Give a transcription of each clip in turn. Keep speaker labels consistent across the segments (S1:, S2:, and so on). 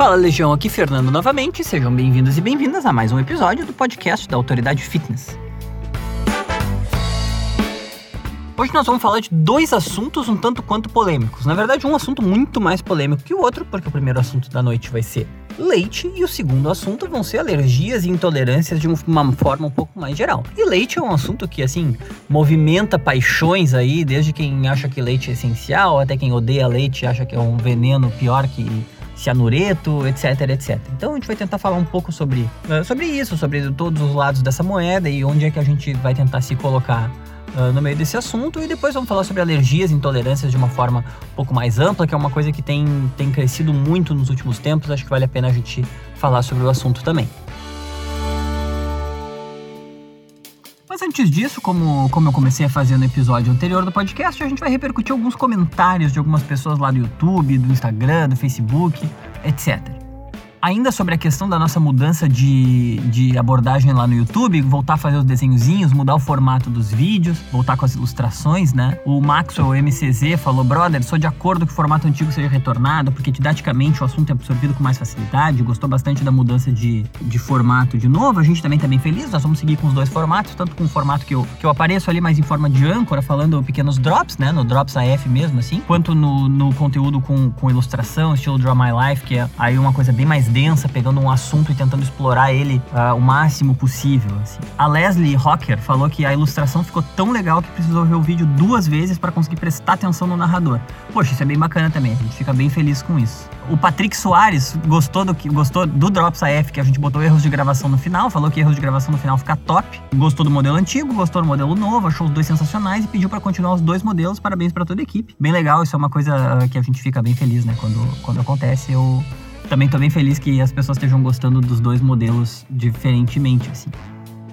S1: Fala Legião, aqui Fernando novamente. Sejam bem-vindos e bem-vindas a mais um episódio do podcast da Autoridade Fitness. Hoje nós vamos falar de dois assuntos um tanto quanto polêmicos. Na verdade, um assunto muito mais polêmico que o outro, porque o primeiro assunto da noite vai ser leite e o segundo assunto vão ser alergias e intolerâncias de uma forma um pouco mais geral. E leite é um assunto que, assim, movimenta paixões aí, desde quem acha que leite é essencial, até quem odeia leite e acha que é um veneno pior que cianureto, etc, etc. Então a gente vai tentar falar um pouco sobre, uh, sobre isso, sobre todos os lados dessa moeda e onde é que a gente vai tentar se colocar uh, no meio desse assunto. E depois vamos falar sobre alergias e intolerâncias de uma forma um pouco mais ampla, que é uma coisa que tem, tem crescido muito nos últimos tempos. Acho que vale a pena a gente falar sobre o assunto também. Mas antes disso, como, como eu comecei a fazer no episódio anterior do podcast, a gente vai repercutir alguns comentários de algumas pessoas lá do YouTube, do Instagram, do Facebook, etc. Ainda sobre a questão da nossa mudança de, de abordagem lá no YouTube, voltar a fazer os desenhozinhos, mudar o formato dos vídeos, voltar com as ilustrações, né? O Maxwell MCZ falou: brother, sou de acordo que o formato antigo seja retornado, porque didaticamente o assunto é absorvido com mais facilidade. Gostou bastante da mudança de, de formato de novo. A gente também tá bem feliz, nós vamos seguir com os dois formatos, tanto com o formato que eu, que eu apareço ali mais em forma de âncora, falando pequenos drops, né? No Drops AF mesmo, assim, quanto no, no conteúdo com, com ilustração, estilo Draw My Life, que é aí uma coisa bem mais densa, pegando um assunto e tentando explorar ele uh, o máximo possível. Assim. A Leslie Rocker falou que a ilustração ficou tão legal que precisou ver o vídeo duas vezes para conseguir prestar atenção no narrador. Poxa, isso é bem bacana também, a gente fica bem feliz com isso. O Patrick Soares gostou do, gostou do Drops AF, que a gente botou erros de gravação no final, falou que erros de gravação no final fica top. Gostou do modelo antigo, gostou do modelo novo, achou os dois sensacionais e pediu para continuar os dois modelos. Parabéns para toda a equipe. Bem legal, isso é uma coisa ah, que a gente fica bem feliz, né? Quando, quando acontece, eu também tô bem feliz que as pessoas estejam gostando dos dois modelos diferentemente, assim.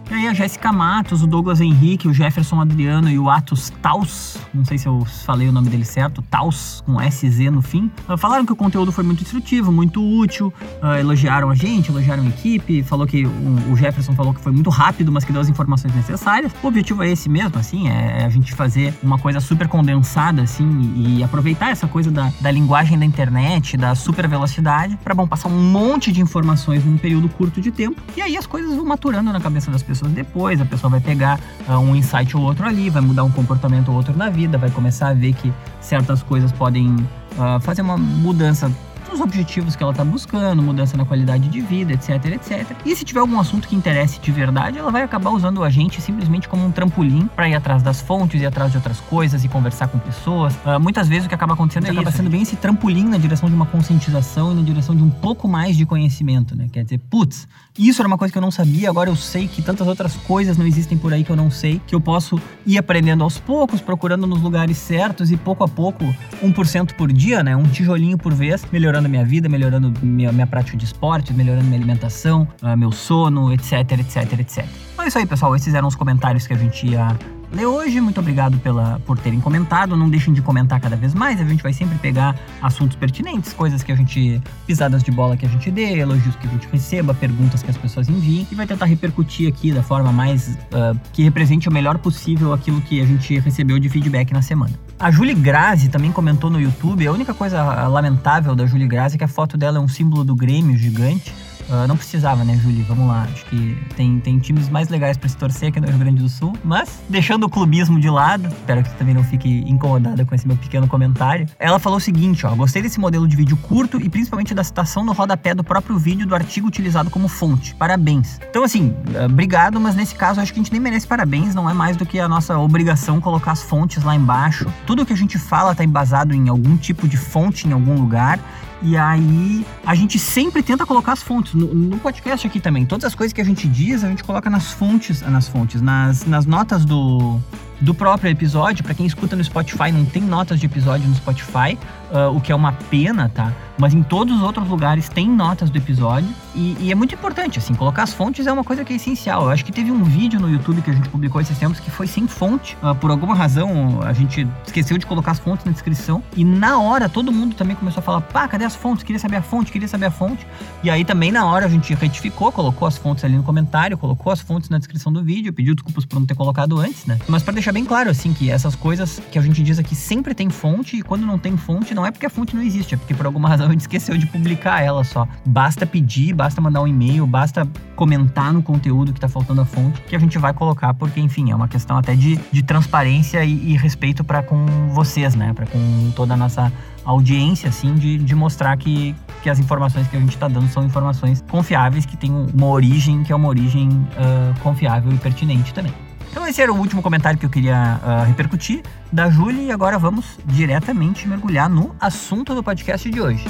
S1: E aí a Jéssica Matos, o Douglas Henrique, o Jefferson Adriano e o Atos Taus, não sei se eu falei o nome dele certo, Taus, com SZ no fim, ah, falaram que o conteúdo foi muito instrutivo, muito útil, uh, elogiaram a gente, elogiaram a equipe, falou que o, o, Jefferson falou que foi muito rápido, mas que deu as informações necessárias. O objetivo é esse mesmo, assim, é, é a gente fazer uma coisa super condensada, assim, e aproveitar essa coisa da, da linguagem da internet, da super velocidade, para bom, passar um monte de informações num período curto de tempo, e aí as coisas vão maturando na cabeça das pessoas pessoas depois, a pessoa vai pegar uh, um insight ou outro ali, vai mudar um comportamento ou outro na vida, vai começar a ver que certas coisas podem uh, fazer uma mudança os objetivos que ela está buscando, mudança na qualidade de vida, etc, etc. E se tiver algum assunto que interesse de verdade, ela vai acabar usando a gente simplesmente como um trampolim para ir atrás das fontes, ir atrás de outras coisas e conversar com pessoas. Uh, muitas vezes o que acaba acontecendo é acaba sendo bem esse trampolim na direção de uma conscientização e na direção de um pouco mais de conhecimento, né? Quer dizer, putz, isso era uma coisa que eu não sabia, agora eu sei que tantas outras coisas não existem por aí que eu não sei, que eu posso ir aprendendo aos poucos, procurando nos lugares certos e pouco a pouco, 1% por dia, né? Um tijolinho por vez, melhorando melhorando a minha vida, melhorando minha, minha prática de esporte, melhorando minha alimentação, uh, meu sono, etc, etc, etc. Então é isso aí, pessoal. Esses eram os comentários que a gente ia ler hoje. Muito obrigado pela, por terem comentado. Não deixem de comentar cada vez mais. A gente vai sempre pegar assuntos pertinentes, coisas que a gente. pisadas de bola que a gente dê, elogios que a gente receba, perguntas que as pessoas enviem. E vai tentar repercutir aqui da forma mais. Uh, que represente o melhor possível aquilo que a gente recebeu de feedback na semana. A Julie Grazi também comentou no YouTube. A única coisa lamentável da Julie Grazi é que a foto dela é um símbolo do Grêmio gigante. Uh, não precisava, né, Julie? Vamos lá. Acho que tem, tem times mais legais para se torcer aqui no Rio Grande do Sul. Mas, deixando o clubismo de lado, espero que você também não fique incomodada com esse meu pequeno comentário. Ela falou o seguinte: ó, gostei desse modelo de vídeo curto e principalmente da citação no rodapé do próprio vídeo do artigo utilizado como fonte. Parabéns. Então, assim, uh, obrigado, mas nesse caso acho que a gente nem merece parabéns, não é mais do que a nossa obrigação colocar as fontes lá embaixo. Tudo que a gente fala está embasado em algum tipo de fonte em algum lugar e aí a gente sempre tenta colocar as fontes. No, no, podcast aqui também, todas as coisas que a gente diz, a gente coloca nas fontes, nas fontes, nas, nas notas do, do próprio episódio. Para quem escuta no Spotify, não tem notas de episódio no Spotify, uh, o que é uma pena, tá? Mas em todos os outros lugares tem notas do episódio. E, e, é muito importante, assim, colocar as fontes é uma coisa que é essencial. Eu acho que teve um vídeo no YouTube que a gente publicou esses tempos que foi sem fonte. Uh, por alguma razão, a gente esqueceu de colocar as fontes na descrição. E na hora, todo mundo também começou a falar: pá, cadê as fontes? Queria saber a fonte, queria saber a fonte. E aí também na hora a gente retificou, colocou as fontes ali no comentário, colocou as fontes na descrição do vídeo, pediu desculpas por não ter colocado antes, né? Mas para deixar deixar bem claro, assim, que essas coisas que a gente diz aqui sempre tem fonte, e quando não tem fonte, não é porque a fonte não existe, é porque por alguma razão a gente esqueceu de publicar ela só. Basta pedir, basta mandar um e-mail, basta comentar no conteúdo que tá faltando a fonte, que a gente vai colocar, porque, enfim, é uma questão até de, de transparência e, e respeito para com vocês, né? Para com toda a nossa audiência, assim, de, de mostrar que, que as informações que a gente está dando são informações confiáveis, que têm uma origem que é uma origem uh, confiável e pertinente também. Então esse era o último comentário que eu queria uh, repercutir da Júlia e agora vamos diretamente mergulhar no assunto do podcast de hoje.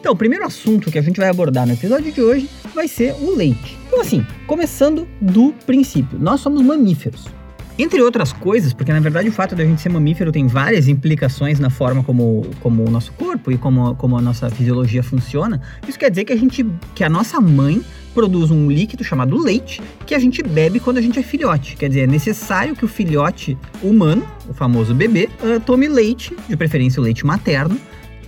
S1: Então, o primeiro assunto que a gente vai abordar no episódio de hoje vai ser o leite. Então, assim, começando do princípio, nós somos mamíferos. Entre outras coisas, porque na verdade o fato de a gente ser mamífero tem várias implicações na forma como, como o nosso corpo e como, como a nossa fisiologia funciona, isso quer dizer que a gente que a nossa mãe produz um líquido chamado leite que a gente bebe quando a gente é filhote. Quer dizer, é necessário que o filhote humano, o famoso bebê, uh, tome leite, de preferência o leite materno,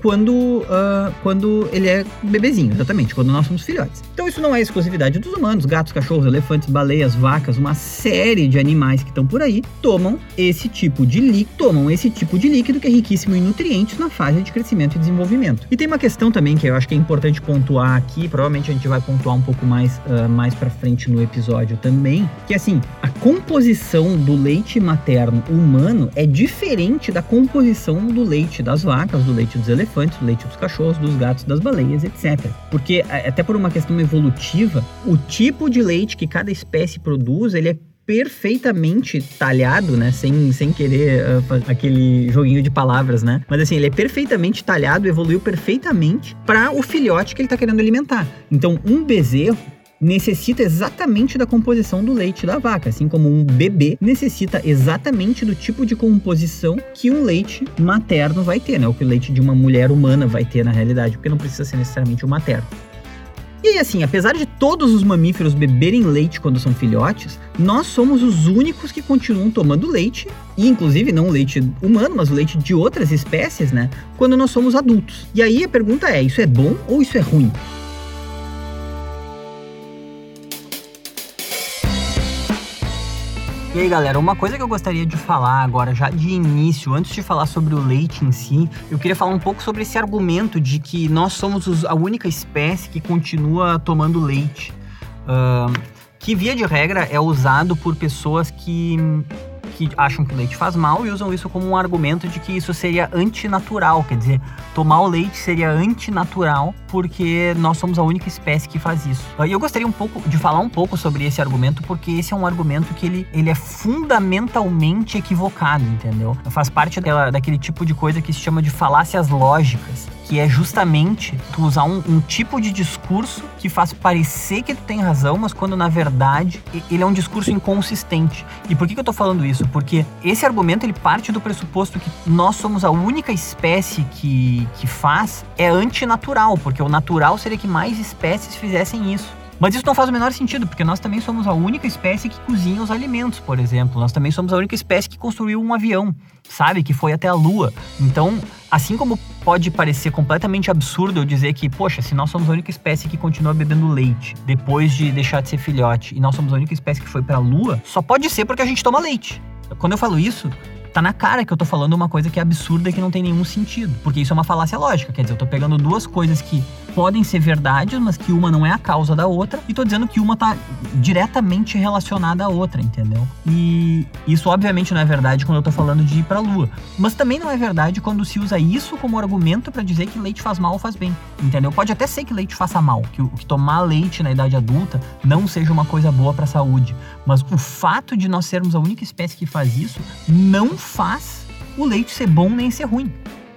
S1: quando, uh, quando ele é bebezinho, exatamente, quando nós somos filhotes. Então isso não é exclusividade dos humanos, gatos, cachorros, elefantes, baleias, vacas, uma série de animais que estão por aí tomam esse tipo de líquido, tomam esse tipo de líquido que é riquíssimo em nutrientes na fase de crescimento e desenvolvimento. E tem uma questão também que eu acho que é importante pontuar aqui, provavelmente a gente vai pontuar um pouco mais uh, mais para frente no episódio também, que assim, a composição do leite materno humano é diferente da composição do leite das vacas, do leite dos elefantes elefantes, do leite dos cachorros, dos gatos, das baleias, etc. Porque até por uma questão evolutiva, o tipo de leite que cada espécie produz, ele é perfeitamente talhado, né? Sem, sem querer uh, aquele joguinho de palavras, né? Mas assim, ele é perfeitamente talhado, evoluiu perfeitamente para o filhote que ele está querendo alimentar. Então, um bezerro necessita exatamente da composição do leite da vaca, assim como um bebê necessita exatamente do tipo de composição que um leite materno vai ter, né? O que o leite de uma mulher humana vai ter na realidade, porque não precisa ser necessariamente o materno. E aí, assim, apesar de todos os mamíferos beberem leite quando são filhotes, nós somos os únicos que continuam tomando leite, e inclusive não o leite humano, mas o leite de outras espécies, né? Quando nós somos adultos. E aí a pergunta é: isso é bom ou isso é ruim? E aí, galera, uma coisa que eu gostaria de falar agora, já de início, antes de falar sobre o leite em si, eu queria falar um pouco sobre esse argumento de que nós somos a única espécie que continua tomando leite. Uh, que, via de regra, é usado por pessoas que que acham que o leite faz mal e usam isso como um argumento de que isso seria antinatural, quer dizer, tomar o leite seria antinatural porque nós somos a única espécie que faz isso. E eu gostaria um pouco de falar um pouco sobre esse argumento porque esse é um argumento que ele, ele é fundamentalmente equivocado, entendeu? Faz parte daquela, daquele tipo de coisa que se chama de falácias lógicas que é justamente tu usar um, um, tipo de discurso que faz parecer que tu tem razão, mas quando na verdade ele é um discurso inconsistente. E por que, que eu tô falando isso? Porque esse argumento ele parte do pressuposto que nós somos a única espécie que, que faz é antinatural, porque o natural seria que mais espécies fizessem isso. Mas isso não faz o menor sentido, porque nós também somos a única espécie que cozinha os alimentos, por exemplo. Nós também somos a única espécie que construiu um avião, sabe? Que foi até a Lua. Então, assim como pode parecer completamente absurdo eu dizer que, poxa, se nós somos a única espécie que continua bebendo leite depois de deixar de ser filhote e nós somos a única espécie que foi para a Lua, só pode ser porque a gente toma leite. Quando eu falo isso, tá na cara que eu tô falando uma coisa que é absurda e que não tem nenhum sentido. Porque isso é uma falácia lógica. Quer dizer, eu tô pegando duas coisas que podem ser verdades, mas que uma não é a causa da outra, e tô dizendo que uma tá diretamente relacionada à outra, entendeu? E isso obviamente não é verdade quando eu tô falando de ir pra lua. Mas também não é verdade quando se usa isso como argumento para dizer que leite faz mal ou faz bem, entendeu? Pode até ser que leite faça mal, que, que tomar leite na idade adulta não seja uma coisa boa para a saúde, mas o fato de nós sermos a única espécie que faz isso não faz o leite ser bom nem ser ruim.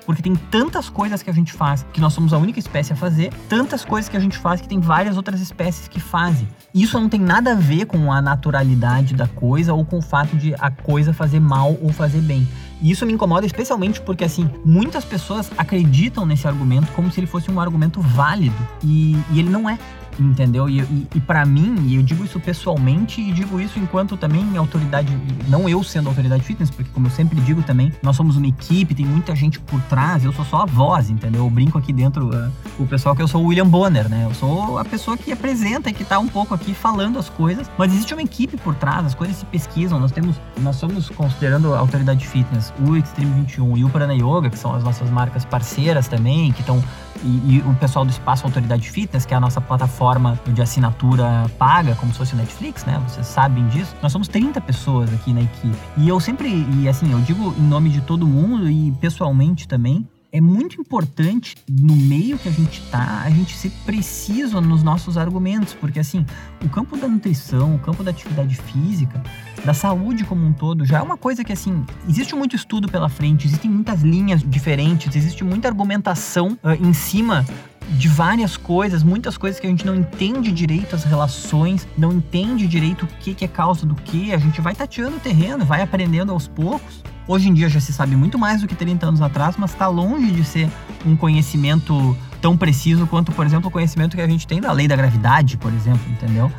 S1: Porque tem tantas coisas que a gente faz que nós somos a única espécie a fazer, tantas coisas que a gente faz que tem várias outras espécies que fazem. Isso não tem nada a ver com a naturalidade da coisa ou com o fato de a coisa fazer mal ou fazer bem. E isso me incomoda especialmente porque, assim, muitas pessoas acreditam nesse argumento como se ele fosse um argumento válido. E, e ele não é entendeu? E, e, e para mim, e eu digo isso pessoalmente e digo isso enquanto também autoridade, não eu sendo autoridade fitness, porque como eu sempre digo também, nós somos uma equipe, tem muita gente por trás, eu sou só a voz, entendeu? Eu brinco aqui dentro uh, o pessoal que eu sou o William Bonner, né? Eu sou a pessoa que apresenta e que tá um pouco aqui falando as coisas, mas existe uma equipe por trás, as coisas se pesquisam, nós temos, nós somos considerando a autoridade fitness, o Extreme 21 e o Prana Yoga, que são as nossas marcas parceiras também, que estão e, e, o pessoal do Espaço Autoridade Fitness, que é a nossa plataforma de assinatura paga, como se fosse o Netflix, né? Vocês sabem disso. Nós somos 30 pessoas aqui na equipe. E eu sempre, e assim, eu digo em nome de todo mundo e pessoalmente também, é muito importante no meio que a gente tá, a gente ser preciso nos nossos argumentos, porque assim, o campo da nutrição, o campo da atividade física, da saúde como um todo, já é uma coisa que assim, existe muito estudo pela frente, existem muitas linhas diferentes, existe muita argumentação uh, em cima de várias coisas, muitas coisas que a gente não entende direito as relações, não entende direito o que, que é causa do que, a gente vai tateando o terreno, vai aprendendo aos poucos. Hoje em dia já se sabe muito mais do que 30 anos atrás, mas está longe de ser um conhecimento tão preciso quanto, por exemplo, o conhecimento que a gente tem da lei da gravidade, por exemplo, entendeu?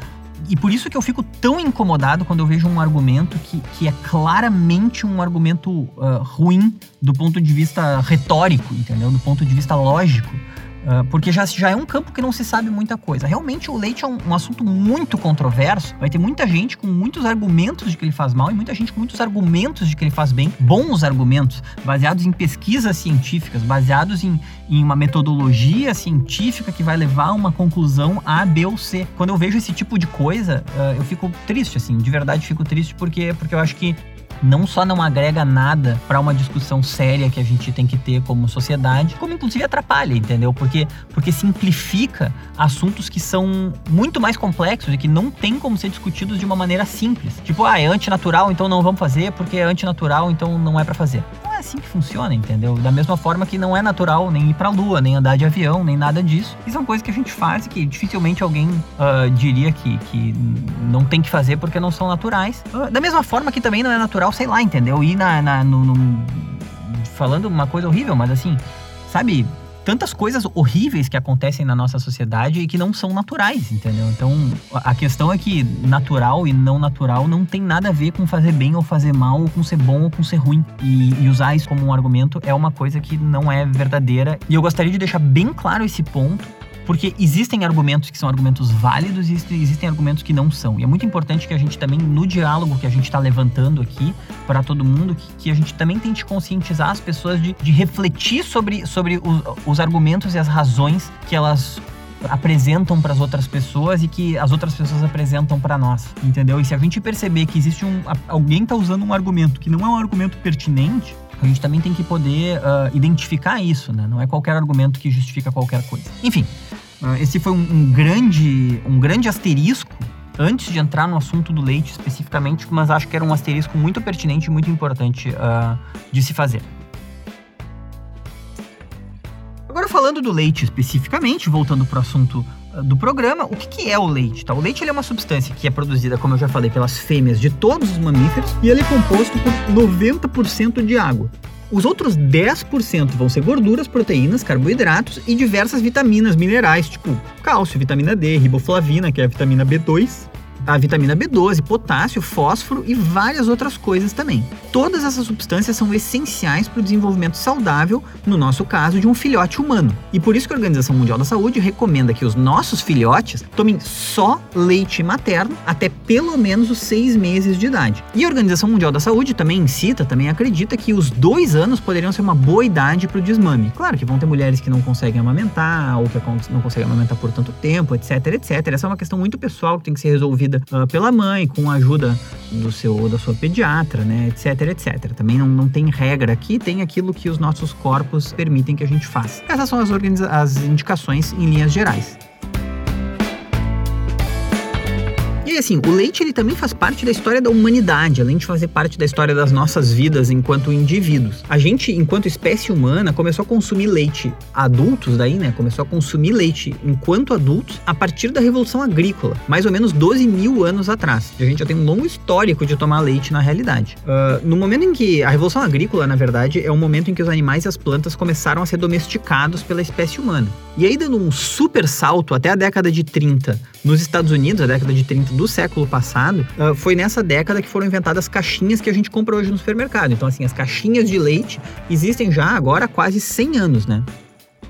S1: E por isso que eu fico tão incomodado quando eu vejo um argumento que, que é claramente um argumento uh, ruim do ponto de vista retórico, entendeu? Do ponto de vista lógico. Uh, porque já, já é um campo que não se sabe muita coisa. Realmente o leite é um, um, assunto muito controverso. Vai ter muita gente com muitos argumentos de que ele faz mal e muita gente com muitos argumentos de que ele faz bem. Bons argumentos, baseados em pesquisas científicas, baseados em, em uma metodologia científica que vai levar a uma conclusão A, B ou C. Quando eu vejo esse tipo de coisa, uh, eu fico triste, assim, de verdade fico triste porque, porque eu acho que não só não agrega nada para uma discussão séria que a gente tem que ter como sociedade, como inclusive atrapalha, entendeu? Porque, porque simplifica assuntos que são muito mais complexos e que não tem como ser discutidos de uma maneira simples. Tipo, ah, é antinatural, então não vamos fazer, porque é antinatural, então não é para fazer. Assim que funciona, entendeu? Da mesma forma que não é natural nem ir pra lua, nem andar de avião, nem nada disso. E são coisas que a gente faz e que dificilmente alguém uh, diria que, que não tem que fazer porque não são naturais. Uh, da mesma forma que também não é natural sei lá, entendeu? Ir na, na no, no, falando uma coisa horrível, mas assim, sabe? Tantas coisas horríveis que acontecem na nossa sociedade e que não são naturais, entendeu? Então, a questão é que natural e não natural não tem nada a ver com fazer bem ou fazer mal, ou com ser bom ou com ser ruim. E, e usar isso como um argumento é uma coisa que não é verdadeira. E eu gostaria de deixar bem claro esse ponto, porque existem argumentos que são argumentos válidos e existem argumentos que não são. E é muito importante que a gente também, no diálogo que a gente está levantando aqui para todo mundo, que, que, a gente também tente conscientizar as pessoas de, de refletir sobre, sobre os, os argumentos e as razões que elas apresentam para as outras pessoas e que as outras pessoas apresentam para nós, entendeu? E se a gente perceber que existe um alguém está usando um argumento que não é um argumento pertinente, a gente também tem que poder uh, identificar isso, né? Não é qualquer argumento que justifica qualquer coisa. Enfim, esse foi um, um, grande, um grande asterisco antes de entrar no assunto do leite especificamente, mas acho que era um asterisco muito pertinente e muito importante uh, de se fazer. Agora falando do leite especificamente, voltando para o assunto do programa, o que, que, é o leite? Tá? O leite é uma substância que é produzida, como eu já falei, pelas fêmeas de todos os mamíferos e ele é composto por 90% de água. Os outros 10% vão ser gorduras, proteínas, carboidratos e diversas vitaminas, minerais, tipo cálcio, vitamina D, riboflavina, que é a vitamina B2, a vitamina B12, potássio, fósforo e várias outras coisas também. Todas essas substâncias são essenciais para o desenvolvimento saudável, no nosso caso, de um filhote humano. E por isso que a Organização Mundial da Saúde recomenda que os nossos filhotes tomem só leite materno até pelo menos os seis meses de idade. E a Organização Mundial da Saúde também incita, também acredita que os dois anos poderiam ser uma boa idade para o desmame. Claro que vão ter mulheres que não conseguem amamentar, ou que não conseguem amamentar por tanto tempo, etc, etc. Essa é uma questão muito pessoal que tem que ser resolvida uh, pela mãe, com a ajuda do seu da sua pediatra, né, etc, etc. Também não, não tem regra aqui, tem aquilo que os nossos corpos permitem que a gente faça. Essas são as, as indicações em linhas gerais. E assim, o leite ele também faz parte da história da humanidade, além de fazer parte da história das nossas vidas enquanto indivíduos. A gente, enquanto espécie humana, começou a consumir leite adultos daí, né? Começou a consumir leite enquanto adultos a partir da Revolução Agrícola, mais ou menos 12 mil anos atrás. A gente já tem um longo histórico de tomar leite na realidade. Uh, no momento em que a Revolução Agrícola, na verdade, é o momento em que os animais e as plantas começaram a ser domesticados pela espécie humana. E aí, dando um super salto até a década de 30 nos Estados Unidos, a década de 30 do século passado, uh, foi nessa década que foram inventadas caixinhas que a gente compra hoje no supermercado. Então, assim, as caixinhas de leite existem já agora há quase 100 anos, né?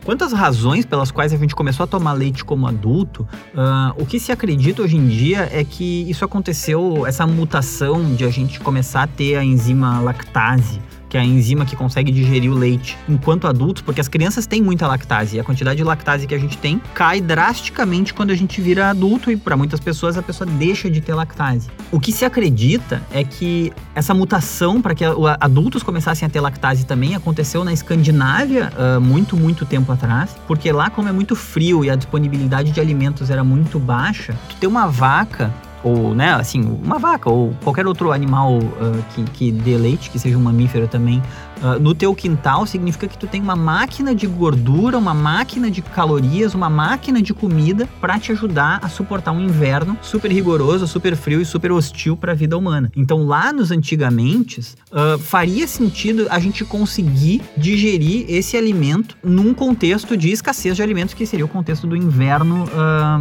S1: Quantas razões pelas quais a gente começou a tomar leite como adulto, uh, o que se acredita hoje em dia é que isso aconteceu, essa mutação de a gente começar a ter a enzima lactase que é a enzima que consegue digerir o leite enquanto adultos, porque as crianças têm muita lactase e a quantidade de lactase que a gente tem cai drasticamente quando a gente vira adulto e para muitas pessoas a pessoa deixa de ter lactase. O que se acredita é que essa mutação para que adultos começassem a ter lactase também aconteceu na Escandinávia uh, muito, muito tempo atrás, porque lá como é muito frio e a disponibilidade de alimentos era muito baixa, tu ter uma vaca ou, né, assim, uma vaca ou qualquer outro animal uh, que, que dê leite, que seja um mamífero também, uh, no teu quintal significa que tu tem uma máquina de gordura, uma máquina de calorias, uma máquina de comida para te ajudar a suportar um inverno super rigoroso, super frio e super hostil para a vida humana. Então, lá nos antigamente, uh, faria sentido a gente conseguir digerir esse alimento num contexto de escassez de alimentos, que seria o contexto do inverno,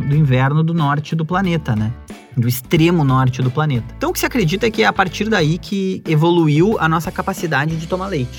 S1: do inverno do norte do planeta, né? do extremo norte do planeta. Então o que se acredita é que é a partir daí que evoluiu a nossa capacidade de tomar leite.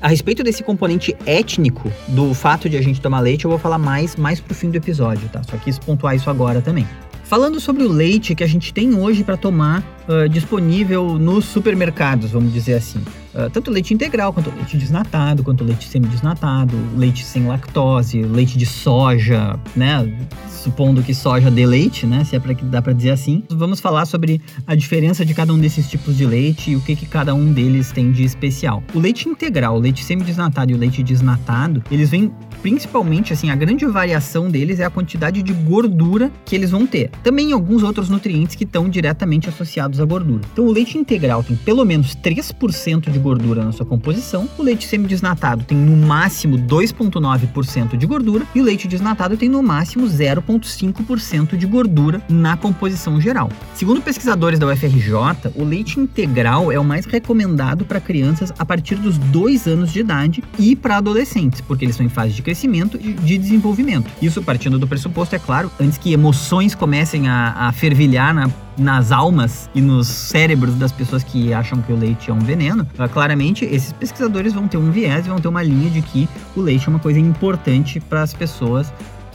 S1: A respeito desse componente étnico do fato de a gente tomar leite, eu vou falar mais mais pro fim do episódio, tá? Só quis pontuar isso agora também. Falando sobre o leite que a gente tem hoje para tomar uh, disponível nos supermercados, vamos dizer assim. Uh, tanto leite integral, quanto leite desnatado, quanto leite semidesnatado, leite sem lactose, leite de soja, né? Supondo que soja dê leite, né? Se é para que dá para dizer assim. Vamos falar sobre a diferença de cada um desses tipos de leite e o que, que cada um deles tem de especial. O leite integral, o leite semidesnatado e o leite desnatado, eles vêm principalmente assim, a grande variação deles é a quantidade de gordura que eles vão ter. Também alguns outros nutrientes que estão diretamente associados à gordura. Então o leite integral tem pelo menos 3% de gordura na sua composição, o leite semidesnatado tem no máximo 2,9% de gordura e o leite desnatado tem no máximo 0,5% de gordura na composição geral. Segundo pesquisadores da UFRJ, o leite integral é o mais recomendado para crianças a partir dos 2 anos de idade e para adolescentes, porque eles estão em fase de crescimento e de desenvolvimento. Isso partindo do pressuposto, é claro, antes que emoções comecem a, a fervilhar na nas almas e nos cérebros das pessoas que acham que o leite é um veneno, ah, claramente esses pesquisadores vão ter um viés e vão ter uma linha de que o leite é uma coisa importante para as pessoas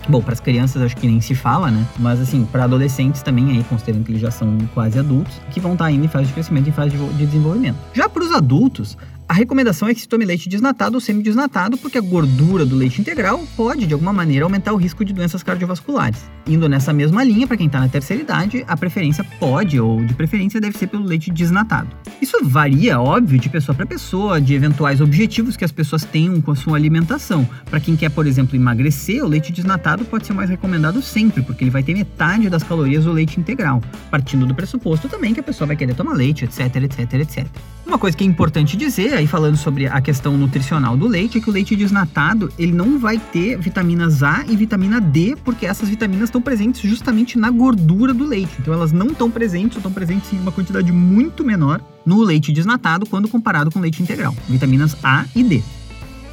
S1: Bom, para as crianças acho que nem se fala, né? Mas assim, para adolescentes também, aí, considerando que eles já são quase adultos, que vão estar tá indo em fase de crescimento e fase de desenvolvimento. Já para os adultos, a recomendação é que se tome leite desnatado ou semi-desnatado, porque a gordura do leite integral pode, de alguma maneira, aumentar o risco de doenças cardiovasculares. Indo nessa mesma linha, para quem está na terceira idade, a preferência pode, ou de preferência, deve ser pelo leite desnatado. Isso varia, óbvio, de pessoa para pessoa, de eventuais objetivos que as pessoas tenham com a sua alimentação. Para quem quer, por exemplo, emagrecer, o leite desnatado pode ser mais recomendado sempre, porque ele vai ter metade das calorias do leite integral, partindo do pressuposto também que a pessoa vai querer tomar leite, etc, etc, etc. Uma coisa que é importante dizer, aí falando sobre a questão nutricional do leite, é que o leite desnatado, ele não vai ter vitaminas A e vitamina D, porque essas vitaminas estão presentes justamente na gordura do leite. Então elas não estão presentes, ou estão presentes em uma quantidade muito menor no leite desnatado quando comparado com leite integral. Vitaminas A e D.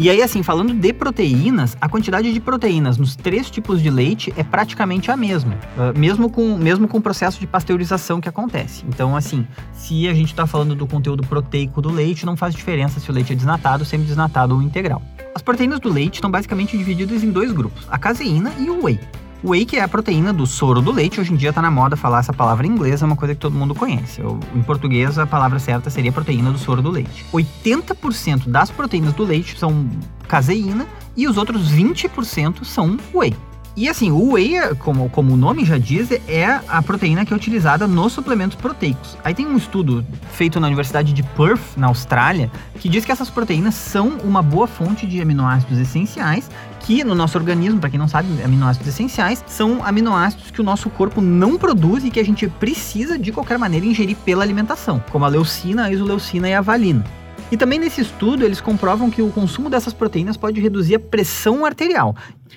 S1: E aí, assim, falando de proteínas, a quantidade de proteínas nos três tipos de leite é praticamente a mesma, uh, mesmo, com, mesmo com o processo de pasteurização que acontece. Então, assim, se a gente está falando do conteúdo proteico do leite, não faz diferença se o leite é desnatado, semi-desnatado ou integral. As proteínas do leite estão basicamente divididas em dois grupos, a caseína e o whey. Whey, que é a proteína do soro do leite, hoje em dia está na moda falar essa palavra em inglês, é uma coisa que todo mundo conhece. Em português, a palavra certa seria proteína do soro do leite. 80% das proteínas do leite são caseína e os outros 20% são whey. E assim, o whey, como, como o nome já diz, é a proteína que é utilizada nos suplementos proteicos. Aí tem um estudo feito na Universidade de Perth, na Austrália, que diz que essas proteínas são uma boa fonte de aminoácidos essenciais que no nosso organismo, para quem não sabe, aminoácidos essenciais são aminoácidos que o nosso corpo não produz e que a gente precisa de qualquer maneira ingerir pela alimentação, como a leucina, a isoleucina e a valina. E também nesse estudo eles comprovam que o consumo dessas proteínas pode reduzir a pressão arterial.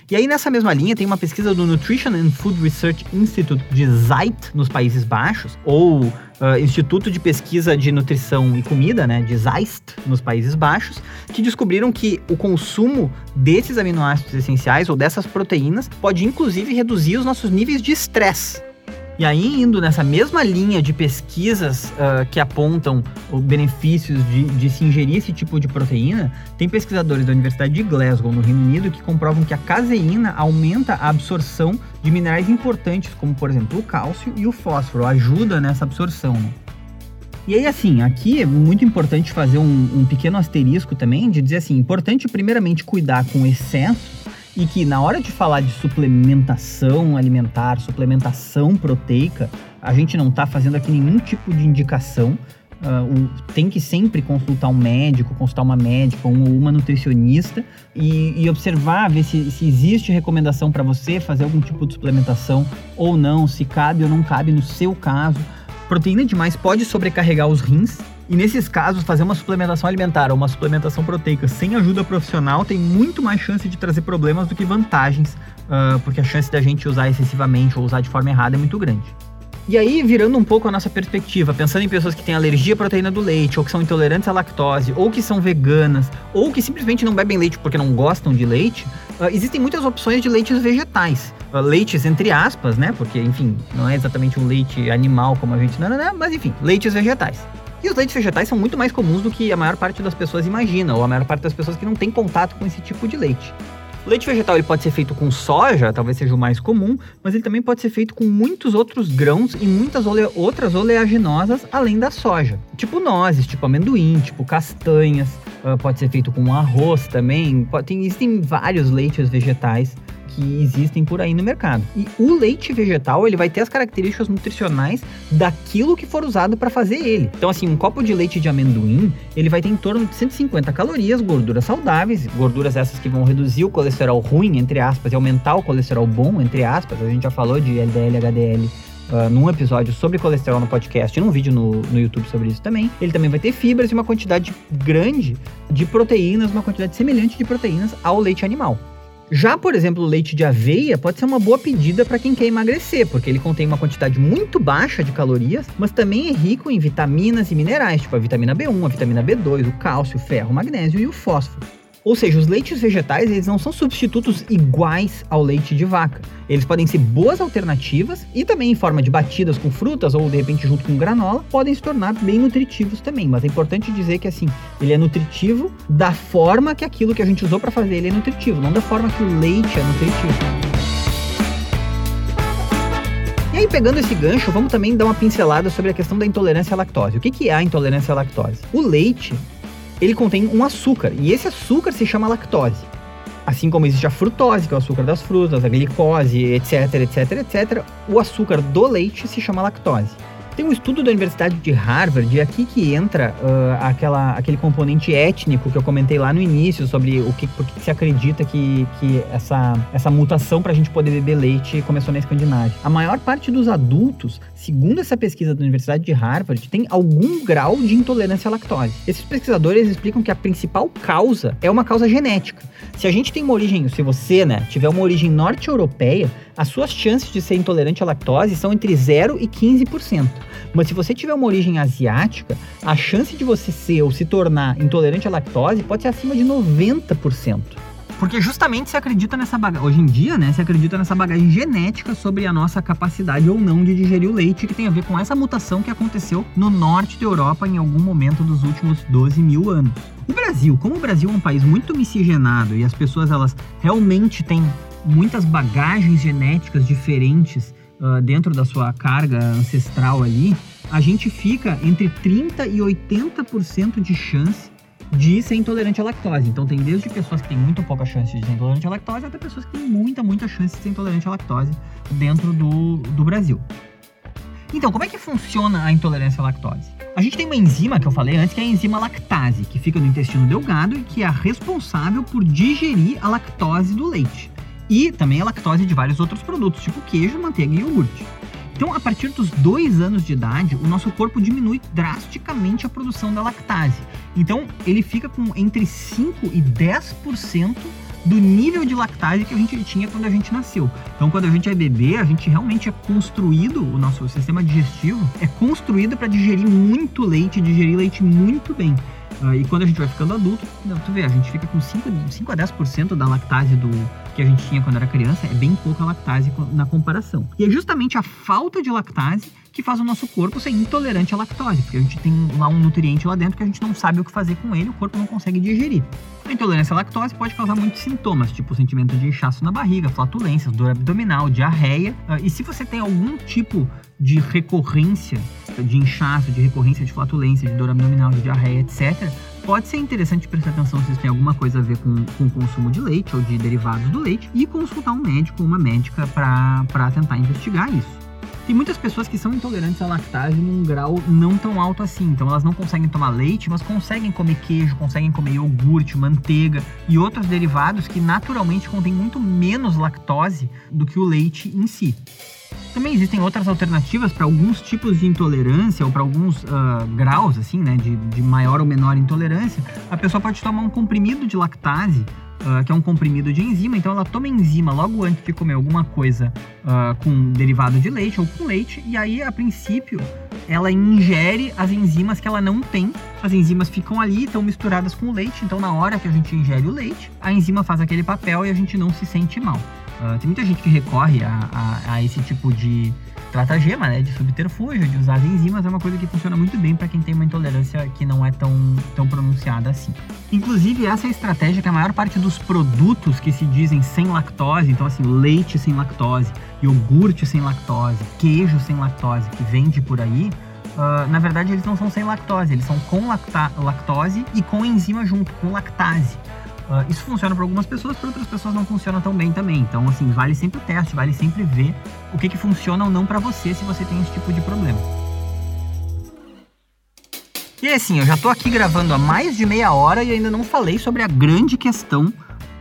S1: E aí nessa mesma linha tem uma pesquisa do Nutrition and Food Research Institute de Zeit, nos Países Baixos, ou uh, Instituto de Pesquisa de Nutrição e Comida, né, de Zeist, nos Países Baixos, que descobriram que o consumo desses aminoácidos essenciais ou dessas proteínas pode inclusive reduzir os nossos níveis de estresse. E aí, indo nessa mesma linha de pesquisas uh, que apontam os benefícios de, de, se ingerir esse tipo de proteína, tem pesquisadores da Universidade de Glasgow, no Reino Unido, que comprovam que a caseína aumenta a absorção de minerais importantes, como por exemplo o cálcio e o fósforo, ajuda nessa absorção. Né? E aí, assim, aqui é muito importante fazer um, um pequeno asterisco também, de dizer assim, importante primeiramente cuidar com o excesso e que na hora de falar de suplementação alimentar, suplementação proteica, a gente não está fazendo aqui nenhum tipo de indicação. Uh, tem que sempre consultar um médico, consultar uma médica ou uma nutricionista e, e, observar, ver se, se existe recomendação para você fazer algum tipo de suplementação ou não, se cabe ou não cabe no seu caso. Proteína demais pode sobrecarregar os rins, e nesses casos, fazer uma suplementação alimentar ou uma suplementação proteica sem ajuda profissional tem muito mais chance de trazer problemas do que vantagens, uh, porque a chance da gente usar excessivamente ou usar de forma errada é muito grande. E aí, virando um pouco a nossa perspectiva, pensando em pessoas que têm alergia à proteína do leite, ou que são intolerantes à lactose, ou que são veganas, ou que simplesmente não bebem leite porque não gostam de leite, uh, existem muitas opções de leites vegetais. Uh, leites entre aspas, né? Porque, enfim, não é exatamente um leite animal como a gente. Não, não, não, mas enfim, leites vegetais. E os leites vegetais são muito mais comuns do que a maior parte das pessoas imagina, ou a maior parte das pessoas que não tem contato com esse tipo de leite. O leite vegetal ele pode ser feito com soja, talvez seja o mais comum, mas ele também pode ser feito com muitos outros grãos e muitas ole outras oleaginosas além da soja. Tipo nozes, tipo amendoim, tipo castanhas, uh, pode ser feito com arroz também. Pode, tem, existem vários leites vegetais que existem por aí no mercado. E o leite vegetal, ele vai ter as características nutricionais daquilo que for usado para fazer ele. Então, assim, um copo de leite de amendoim, ele vai ter em torno de 150 calorias, gorduras saudáveis, gorduras essas que vão reduzir o colesterol ruim, entre aspas, e aumentar o colesterol bom, entre aspas. A gente já falou de LDL, HDL Uh, num episódio sobre colesterol no podcast e num vídeo no, no YouTube sobre isso também. Ele também vai ter fibras e uma quantidade grande de proteínas, uma quantidade semelhante de proteínas ao leite animal. Já, por exemplo, o leite de aveia pode ser uma boa pedida para quem quer emagrecer, porque ele contém uma quantidade muito baixa de calorias, mas também é rico em vitaminas e minerais, tipo a vitamina B1, a vitamina B2, o cálcio, o ferro, o magnésio e o fósforo. Ou seja, os leites vegetais eles não são substitutos iguais ao leite de vaca. Eles podem ser boas alternativas e também em forma de batidas com frutas ou de repente junto com granola, podem se tornar bem nutritivos também. Mas é importante dizer que assim, ele é nutritivo da forma que aquilo que a gente usou para fazer ele é nutritivo, não da forma que o leite é nutritivo. E aí, pegando esse gancho, vamos também dar uma pincelada sobre a questão da intolerância à lactose. O que, que é a intolerância à lactose? O leite ele contém um açúcar, e esse açúcar se chama lactose. Assim como existe a frutose, que é o açúcar das frutas, a glicose, etc, etc, etc, o açúcar do leite se chama lactose. Tem um estudo da Universidade de Harvard, e aqui que entra uh, aquela, aquele componente étnico que eu comentei lá no início, sobre o que, por que se acredita que, que essa, essa mutação para a gente poder beber leite começou na Escandinávia. A maior parte dos adultos, segundo essa pesquisa da Universidade de Harvard, tem algum grau de intolerância à lactose. Esses pesquisadores explicam que a principal causa é uma causa genética. Se a gente tem uma origem, se você né, tiver uma origem norte-europeia, as suas chances de ser intolerante à lactose são entre 0 e 15%. Mas se você tiver uma origem asiática, a chance de você ser ou se tornar intolerante à lactose pode ser acima de 90%. Porque justamente se acredita nessa bagagem, hoje em dia, né, se acredita nessa bagagem genética sobre a nossa capacidade ou não de digerir o leite, que tem a ver com essa mutação que aconteceu no norte da Europa em algum momento dos últimos 12 mil anos. O Brasil, como o Brasil é um país muito miscigenado e as pessoas elas realmente têm muitas bagagens genéticas diferentes uh, dentro da sua carga ancestral ali, a gente fica entre 30 e 80% de chance de ser intolerante à lactose. Então tem desde pessoas que têm muito pouca chance de ser intolerante à lactose até pessoas que têm muita, muita chance de ser intolerante à lactose dentro do, do Brasil. Então, como é que funciona a intolerância à lactose? A gente tem uma enzima que eu falei antes, que é a enzima lactase, que fica no intestino delgado e que é responsável por digerir a lactose do leite. E também a lactose de vários outros produtos, tipo queijo, manteiga e iogurte. Então, a partir dos dois anos de idade, o nosso corpo diminui drasticamente a produção da lactase. Então, ele fica com entre 5 e 10% do nível de lactase que a gente tinha quando a gente nasceu. Então, quando a gente é bebê, a gente realmente é construído, o nosso sistema digestivo é construído para digerir muito leite, digerir leite muito bem. Uh, e quando a gente vai ficando adulto, tu vê, a gente fica com 5, 5 a 10% da lactase do que a gente tinha quando era criança, é bem pouca lactase na comparação. E é justamente a falta de lactase que faz o nosso corpo ser intolerante à lactose, porque a gente tem lá um nutriente lá dentro que a gente não sabe o que fazer com ele, o corpo não consegue digerir. A intolerância à lactose pode causar muitos sintomas, tipo sentimento de inchaço na barriga, flatulências, dor abdominal, diarreia. Ah, e se você tem algum tipo de recorrência de inchaço, de recorrência de flatulência, de dor abdominal, de diarreia, etc., pode ser interessante prestar atenção se isso tem alguma coisa a ver com, com o consumo de leite ou de derivados do leite e consultar um médico ou uma médica para tentar investigar isso. Tem muitas pessoas que são intolerantes à lactase num grau não tão alto assim. Então elas não conseguem tomar leite, mas conseguem comer queijo, conseguem comer iogurte, manteiga e outros derivados que naturalmente contêm muito menos lactose do que o leite em si. Também existem outras alternativas para alguns tipos de intolerância ou para alguns uh, graus, assim, né, de, de maior ou menor intolerância. A pessoa pode tomar um comprimido de lactase uh, que é um comprimido de enzima. Então ela toma enzima logo antes de comer alguma coisa uh, com derivado de leite ou com leite. E aí, a princípio, ela ingere as enzimas que ela não tem. As enzimas ficam ali, estão misturadas com o leite. Então, na hora que a gente ingere o leite, a enzima faz aquele papel e a gente não se sente mal. Uh, tem muita gente que recorre a, a, a esse tipo de Stratagema, né, de subterfúgio, de usar as enzimas, é uma coisa que funciona muito bem para quem tem uma intolerância que não é tão, tão pronunciada assim. Inclusive, essa é a estratégia que a maior parte dos produtos que se dizem sem lactose, então assim, leite sem lactose, iogurte sem lactose, queijo sem lactose, que vende por aí, Uh, na verdade eles não são sem lactose, eles são com lactose e com enzima junto, com lactase. Uh, isso funciona para algumas pessoas, para outras pessoas não funciona tão bem também. Então, assim, vale sempre o teste, vale sempre ver o que, que funciona ou não para você se você tem esse tipo de problema. E assim, eu já tô aqui gravando há mais de meia hora e ainda não falei sobre a grande questão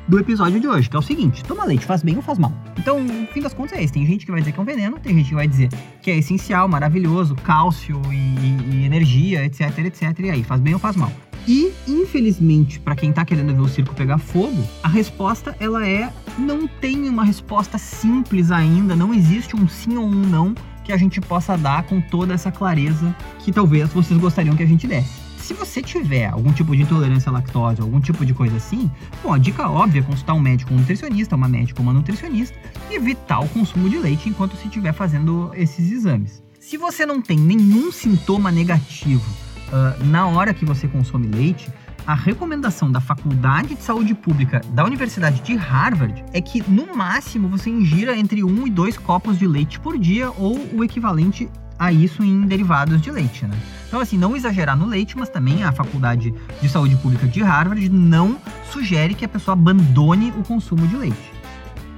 S1: do episódio de hoje, que é o seguinte: toma leite faz bem ou faz mal? Então, no fim das contas é isso. Tem gente que vai dizer que é um veneno, tem gente que vai dizer que é essencial, maravilhoso, cálcio e, e energia, etc, etc. E aí, faz bem ou faz mal? E, infelizmente, para quem tá querendo ver o circo pegar fogo, a resposta ela é não tem uma resposta simples ainda, não existe um sim ou um não que a gente possa dar com toda essa clareza que talvez vocês gostariam que a gente desse. Se você tiver algum tipo de intolerância à lactose, algum tipo de coisa assim, bom, a dica óbvia é consultar um médico um nutricionista, uma médica uma nutricionista e evitar o consumo de leite enquanto se estiver fazendo esses exames. Se você não tem nenhum sintoma negativo uh, na hora que você consome leite, a recomendação da Faculdade de Saúde Pública da Universidade de Harvard é que, no máximo, você ingira entre um e dois copos de leite por dia ou o equivalente a isso em derivados de leite, né? Então, assim, não exagerar no leite, mas também a Faculdade de Saúde Pública de Harvard não sugere que a pessoa abandone o consumo de leite.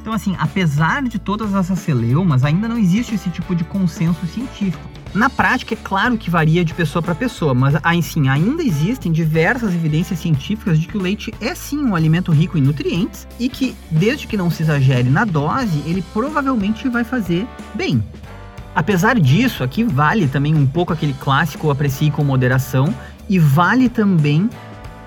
S1: Então, assim, apesar de todas essas celeumas, ainda não existe esse tipo de consenso científico. Na prática, é claro que varia de pessoa para pessoa, mas assim, ainda existem diversas evidências científicas de que o leite é sim um alimento rico em nutrientes e que, desde que não se exagere na dose, ele provavelmente vai fazer bem. Apesar disso, aqui vale também um pouco aquele clássico aprecie com moderação e vale também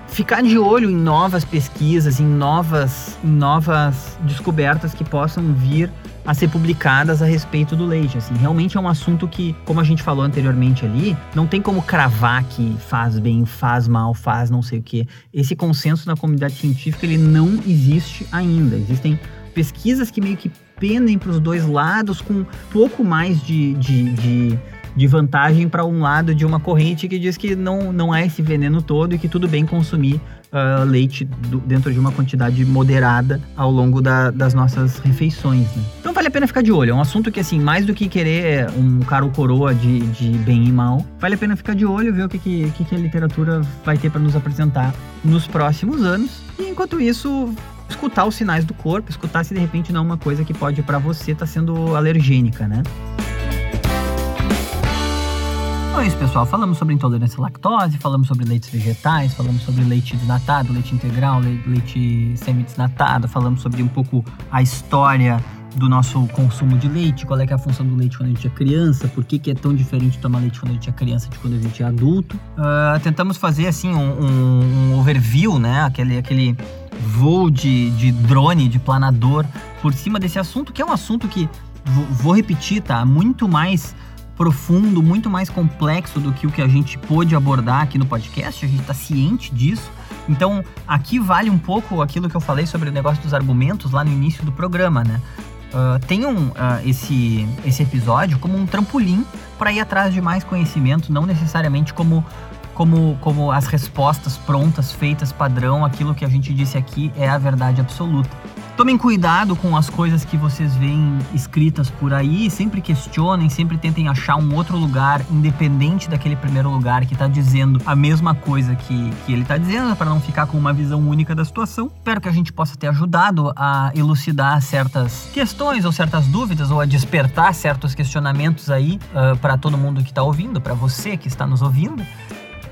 S1: ficar de olho em novas pesquisas, em novas, em novas descobertas que possam vir a ser publicadas a respeito do leite. Assim, realmente é um assunto que, como a gente falou anteriormente ali, não tem como cravar que faz bem, faz mal, faz não sei o que. Esse consenso na comunidade científica ele não existe ainda. Existem pesquisas que meio que pendem para os dois lados com um pouco mais de, de, de de vantagem para um lado de uma corrente que diz que não, não é esse veneno todo e que tudo bem consumir uh, leite do, dentro de uma quantidade moderada ao longo da, das nossas refeições. Né? Então vale a pena ficar de olho. É um assunto que, assim, mais do que querer um caro coroa de, de bem e mal, vale a pena ficar de olho, ver o que, que, que a literatura vai ter para nos apresentar nos próximos anos. E enquanto isso, escutar os sinais do corpo, escutar se de repente não é uma coisa que pode para você estar tá sendo alergênica, né? Então é isso, pessoal. Falamos sobre intolerância à lactose, falamos sobre leites vegetais, falamos sobre leite desnatado, leite integral, leite semi-desnatado, falamos sobre um pouco a história do nosso consumo de leite, qual é, é a função do leite quando a gente é criança, por que, que é tão diferente tomar leite quando a gente é criança de quando a gente é adulto. Uh, tentamos fazer assim um, um, um, overview, né? Aquele, aquele voo de, de drone, de planador por cima desse assunto, que é um assunto que, vou repetir, tá? Muito mais profundo, muito mais complexo do que o que a gente pôde abordar aqui no podcast, a gente está ciente disso. Então, aqui vale um pouco aquilo que eu falei sobre o negócio dos argumentos lá no início do programa, né? Uh, tenham uh, esse, esse episódio como um trampolim para ir atrás de mais conhecimento, não necessariamente como, como, como as respostas prontas, feitas, padrão, aquilo que a gente disse aqui é a verdade absoluta. Tomem cuidado com as coisas que vocês veem escritas por aí, sempre questionem, sempre tentem achar um outro lugar, independente daquele primeiro lugar que está dizendo a mesma coisa que, que ele está dizendo, para não ficar com uma visão única da situação. Espero que a gente possa ter ajudado a elucidar certas questões ou certas dúvidas, ou a despertar certos questionamentos aí uh, para todo mundo que está ouvindo, para você que está nos ouvindo.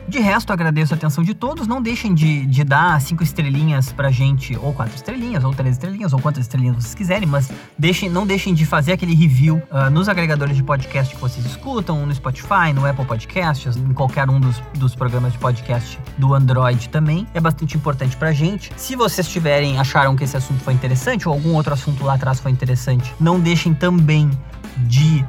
S1: De resto, agradeço a atenção de todos. Não deixem de, de dar cinco estrelinhas pra gente, ou quatro estrelinhas, ou três estrelinhas, ou quantas estrelinhas vocês quiserem, mas deixem, não deixem de fazer aquele review uh, nos agregadores de podcast que vocês escutam, no Spotify, no Apple Podcasts, em qualquer um dos, dos programas de podcast do Android também. É bastante importante pra gente. Se vocês tiverem, acharam que esse assunto foi interessante, ou algum outro assunto lá atrás foi interessante, não deixem também de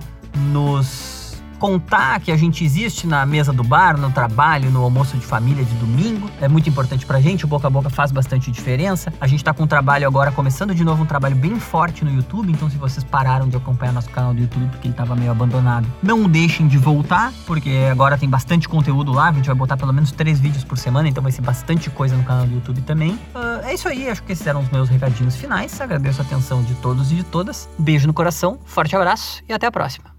S1: nos contar que a gente existe na mesa do bar, no trabalho, no almoço de família de domingo. É muito importante pra gente, o boca a boca faz bastante diferença. A gente tá com um trabalho agora, começando de novo um trabalho bem forte no YouTube, então se vocês pararam de acompanhar nosso canal do YouTube porque ele tava meio abandonado, não deixem de voltar, porque agora tem bastante conteúdo lá, a gente vai botar pelo menos três vídeos por semana, então vai ser bastante coisa no canal do YouTube também. Uh, é isso aí, acho que esses eram os meus recadinhos finais. Agradeço a atenção de todos e de todas. Beijo no coração, forte abraço e até a próxima.